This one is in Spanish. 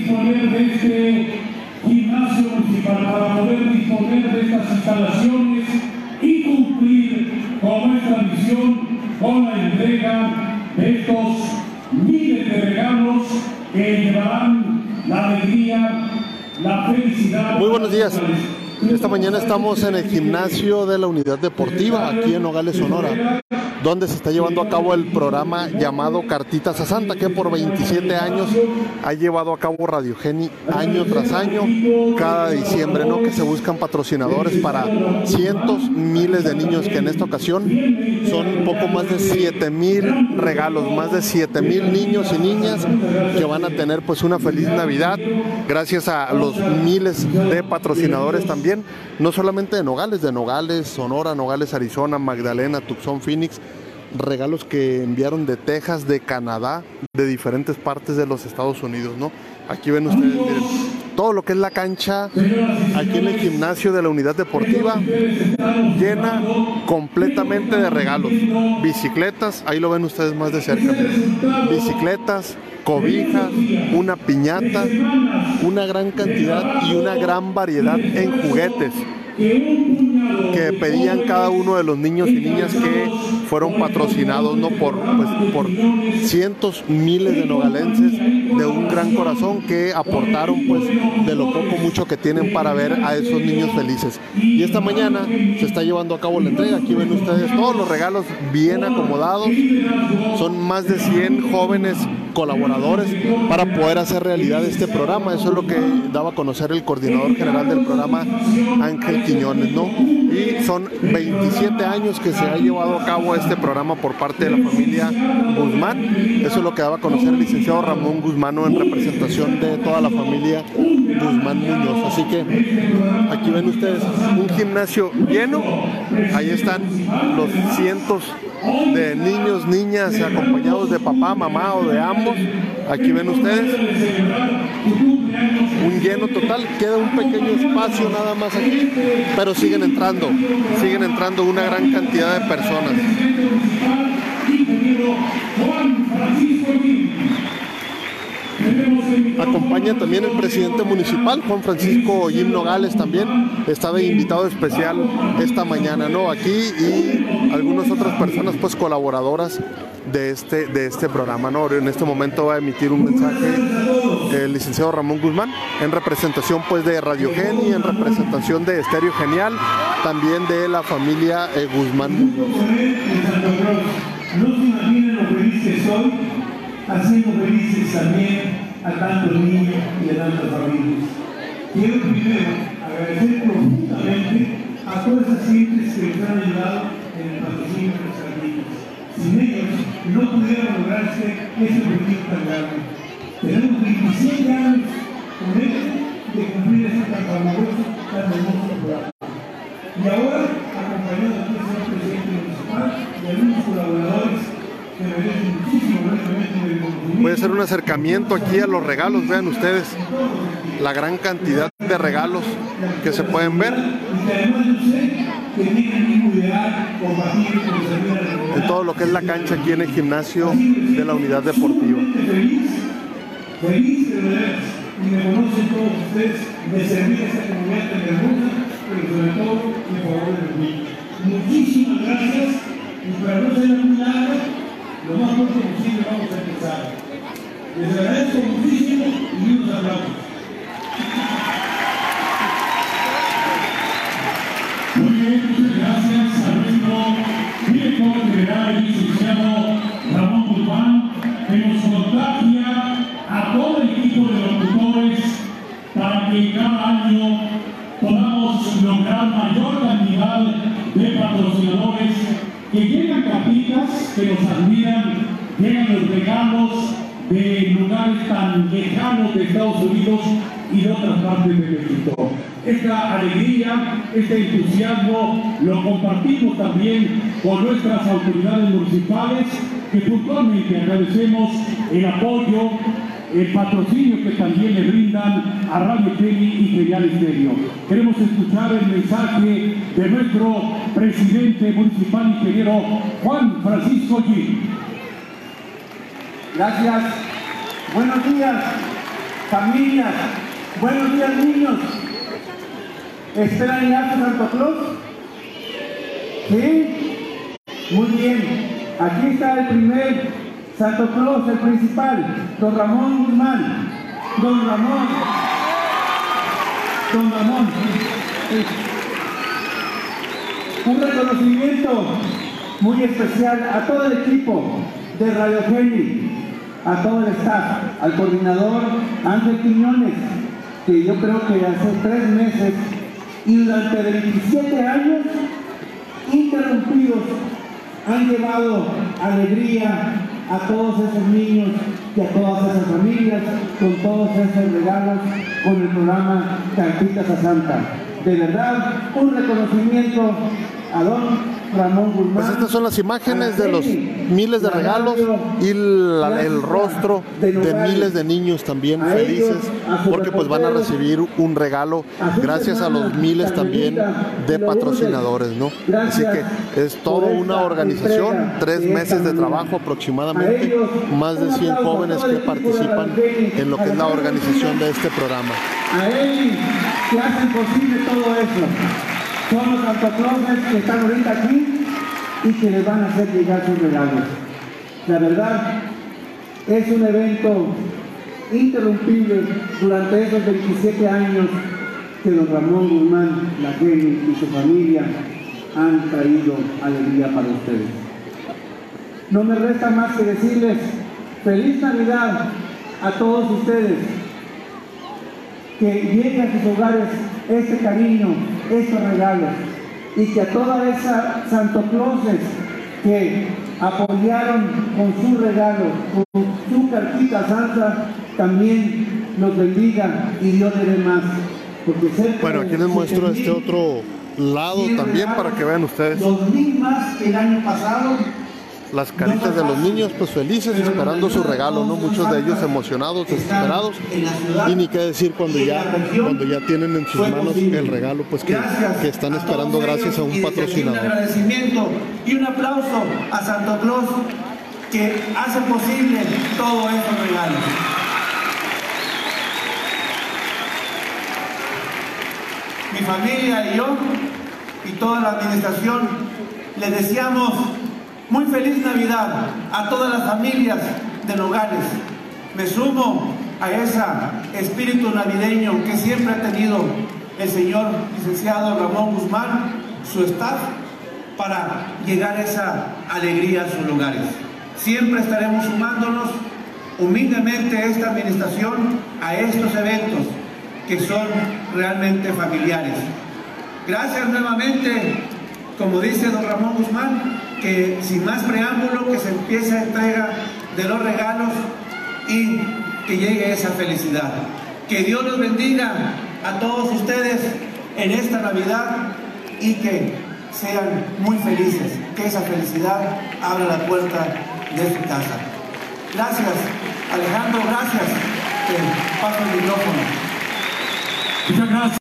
disponer de este gimnasio municipal, para poder disponer de estas instalaciones y cumplir con nuestra misión, con la entrega de estos miles de regalos que llevarán la alegría, la felicidad. Muy buenos días. Esta mañana estamos en el gimnasio de la unidad deportiva aquí en Nogales, Sonora, donde se está llevando a cabo el programa llamado Cartitas a Santa, que por 27 años ha llevado a cabo Radio Geni año tras año, cada diciembre, ¿no? Que se buscan patrocinadores para cientos, miles de niños que en esta ocasión son un poco más de 7 mil regalos, más de 7 mil niños y niñas que van a tener pues una feliz Navidad gracias a los miles de patrocinadores también no solamente de Nogales, de Nogales, Sonora, Nogales, Arizona, Magdalena, Tucson, Phoenix, regalos que enviaron de Texas, de Canadá, de diferentes partes de los Estados Unidos, ¿no? Aquí ven ustedes, miren, todo lo que es la cancha, aquí en el gimnasio de la unidad deportiva, llena completamente de regalos. Bicicletas, ahí lo ven ustedes más de cerca, bicicletas, cobijas, una piñata, una gran cantidad y una gran variedad en juguetes que pedían cada uno de los niños y niñas que fueron patrocinados ¿no? por, pues, por cientos, miles de nogalenses de un gran corazón que aportaron pues de lo poco mucho que tienen para ver a esos niños felices. Y esta mañana se está llevando a cabo la entrega. Aquí ven ustedes todos los regalos bien acomodados. Son más de 100 jóvenes colaboradores para poder hacer realidad este programa. Eso es lo que daba a conocer el coordinador general del programa, Ángel Quiñones, ¿no? Y son 27 años que se ha llevado a cabo este programa por parte de la familia Guzmán. Eso es lo que daba a conocer el licenciado Ramón Guzmán en representación de toda la familia Guzmán Muñoz. Así que aquí ven ustedes un gimnasio lleno. Ahí están los cientos de niños, niñas acompañados de papá, mamá o de ambos. Aquí ven ustedes un lleno total. Queda un pequeño espacio nada más aquí, pero siguen entrando, siguen entrando una gran cantidad de personas. Acompaña también el presidente municipal, Juan Francisco Jim Nogales también, estaba invitado especial esta mañana, ¿no? Aquí y algunas otras personas pues colaboradoras de este, de este programa, ¿no? En este momento va a emitir un mensaje el licenciado Ramón Guzmán en representación pues de Radio Geni, en representación de Estéreo Genial, también de la familia eh, Guzmán No se haciendo felices también a tantos niños y a tantas familias. Quiero primero agradecer profundamente a todas esas gentes que nos han ayudado en el patrocinio de nuestras niñas. Sin ellos no pudiera lograrse ese objetivo tan grande. Tenemos 27 años con él de cumplir ese tan fabuloso, tan hermoso programa. Y ahora, acompañado aquí del señor presidente municipal y algunos colaboradores que merecen muchísimo, realmente, del Voy a hacer un acercamiento aquí a los regalos, vean ustedes la gran cantidad de regalos que se pueden ver. Y que además yo sé en todo lo que es la cancha aquí en el gimnasio de la unidad deportiva. feliz, feliz de veras, y me conocen todos ustedes de servir a esta comunidad tan hermosa, pero sobre todo en favor de los niños. Muchísimas gracias, y para no ser largo, lo más pronto posible vamos a empezar. Les agradezco muchísimo y. que cada año podamos lograr mayor cantidad de patrocinadores que llegan capitas, que nos admiran, llegan los regalos de lugares tan lejanos de Estados Unidos y de otras partes de México. Esta alegría, este entusiasmo lo compartimos también con nuestras autoridades municipales que puntualmente agradecemos el apoyo, el patrocinio que también le brindan a Radio Tele y Genial Estéreo. Queremos escuchar el mensaje de nuestro presidente municipal ingeniero Juan Francisco Gil. Gracias. Buenos días. familias, buenos días niños. ¿Esperan ya a Santo Claus? ¿Sí? Muy bien. Aquí está el primer Santo Claus, el principal, don Ramón Guzmán. Don Ramón. Don Ramón. Un reconocimiento muy especial a todo el equipo de Radio Geni, a todo el staff, al coordinador Ángel Quiñones, que yo creo que hace tres meses y durante 27 años interrumpidos han llevado alegría a todos esos niños y a todas esas familias con todos esos regalos con el programa Cartitas a Santa. De verdad, un reconocimiento a don Ramón Guzmán. Pues estas son las imágenes de los miles de regalos y el rostro de miles de niños también felices porque pues van a recibir un regalo gracias a los miles también de patrocinadores, ¿no? Así que es toda una organización, tres meses de trabajo aproximadamente, más de 100 jóvenes que participan en lo que es la organización de este programa. A él que hacen posible todo eso son los Santa que están ahorita aquí y que les van a hacer llegar sus regalos. La verdad, es un evento interrumpible durante esos 27 años que don Ramón Guzmán, la gente y su familia han traído alegría para ustedes. No me resta más que decirles feliz Navidad a todos ustedes, que llegue a sus hogares este cariño, estos regalos, y que a toda esa Santo Clauses que apoyaron con su regalo, con su cartita santa, también nos bendiga y Dios le dé más. bueno, aquí les muestro este otro lado también para que vean ustedes. Los más que el año pasado las caritas de los niños pues felices esperando su regalo, ¿no? Muchos de ellos emocionados, desesperados y ni qué decir cuando ya, cuando ya tienen en sus manos el regalo pues que, que están esperando gracias a un patrocinador. Un agradecimiento y un aplauso a Santo Claus que hace posible todos estos regalos. Mi familia y yo y toda la administración les deseamos muy feliz Navidad a todas las familias de Nogales. Me sumo a ese espíritu navideño que siempre ha tenido el señor licenciado Ramón Guzmán, su staff, para llegar esa alegría a sus lugares. Siempre estaremos sumándonos humildemente esta administración a estos eventos que son realmente familiares. Gracias nuevamente, como dice don Ramón Guzmán, que sin más preámbulo, que se empiece a entrega de los regalos y que llegue esa felicidad. Que Dios los bendiga a todos ustedes en esta Navidad y que sean muy felices, que esa felicidad abra la puerta de su casa. Gracias, Alejandro, gracias. Que paso el micrófono. Muchas gracias.